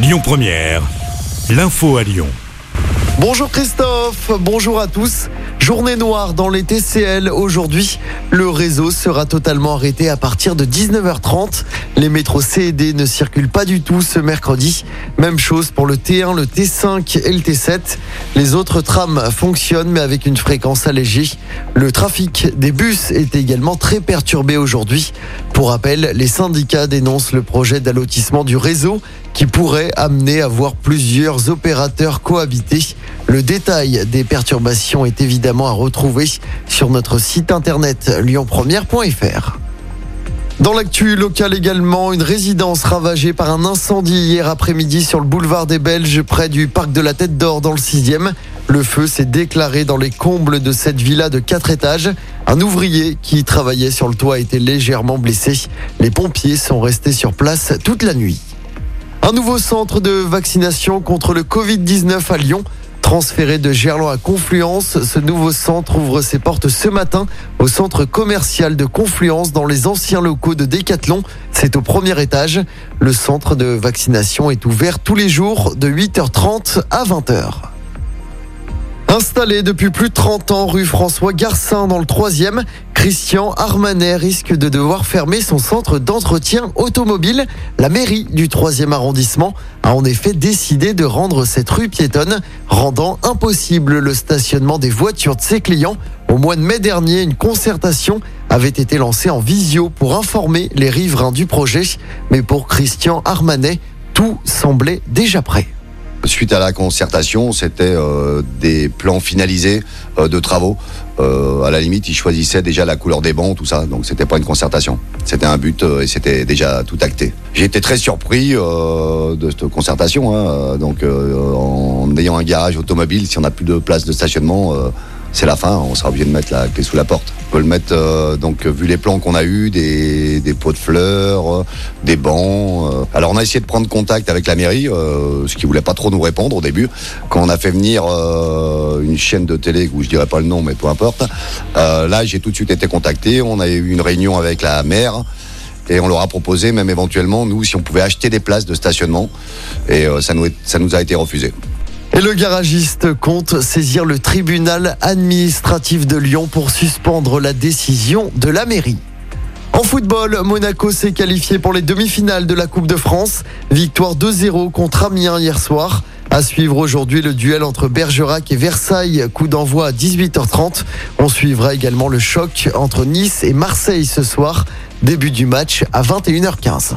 Lyon Première, l'info à Lyon. Bonjour Christophe, bonjour à tous. Journée noire dans les TCL aujourd'hui. Le réseau sera totalement arrêté à partir de 19h30. Les métros C D ne circulent pas du tout ce mercredi. Même chose pour le T1, le T5 et le T7. Les autres trams fonctionnent mais avec une fréquence allégée. Le trafic des bus est également très perturbé aujourd'hui. Pour rappel, les syndicats dénoncent le projet d'allotissement du réseau qui pourrait amener à voir plusieurs opérateurs cohabiter. Le détail des perturbations est évidemment à retrouver sur notre site internet lyonpremière.fr. Dans l'actu locale également, une résidence ravagée par un incendie hier après-midi sur le boulevard des Belges près du parc de la Tête d'Or dans le 6e. Le feu s'est déclaré dans les combles de cette villa de 4 étages. Un ouvrier qui travaillait sur le toit a été légèrement blessé. Les pompiers sont restés sur place toute la nuit. Un nouveau centre de vaccination contre le Covid-19 à Lyon. Transféré de Gerland à Confluence, ce nouveau centre ouvre ses portes ce matin au centre commercial de Confluence dans les anciens locaux de Decathlon. C'est au premier étage. Le centre de vaccination est ouvert tous les jours de 8h30 à 20h. Installé depuis plus de 30 ans rue François Garcin dans le 3e, Christian Armanet risque de devoir fermer son centre d'entretien automobile. La mairie du 3e arrondissement a en effet décidé de rendre cette rue piétonne, rendant impossible le stationnement des voitures de ses clients. Au mois de mai dernier, une concertation avait été lancée en visio pour informer les riverains du projet. Mais pour Christian Armanet, tout semblait déjà prêt. Suite à la concertation, c'était euh, des plans finalisés euh, de travaux. Euh, à la limite, ils choisissaient déjà la couleur des bancs, tout ça. Donc c'était pas une concertation. C'était un but et c'était déjà tout acté. J'ai été très surpris de cette concertation. Hein. donc en ayant un garage automobile, si on n'a plus de place de stationnement c'est la fin, on sera obligé de mettre la clé sous la porte. On peut le mettre, euh, donc vu les plans qu'on a eus, des, pots de fleurs, euh, des bancs. Euh. Alors on a essayé de prendre contact avec la mairie, ce qui voulait pas trop nous répondre au début. Quand on a fait venir une chaîne de télé, où je dirais pas le nom, mais peu importe, là j'ai tout de suite été contacté, on a eu une réunion avec la maire. Et on leur a proposé même éventuellement, nous, si on pouvait acheter des places de stationnement. Et ça, nous, ça nous a été refusé. Et le garagiste compte saisir le tribunal administratif de Lyon pour suspendre la décision de la mairie. En football, Monaco s'est qualifié pour les demi-finales de la Coupe de France. Victoire 2-0 contre Amiens hier soir. À suivre aujourd'hui le duel entre Bergerac et Versailles, coup d'envoi à 18h30. On suivra également le choc entre Nice et Marseille ce soir. Début du match à 21h15.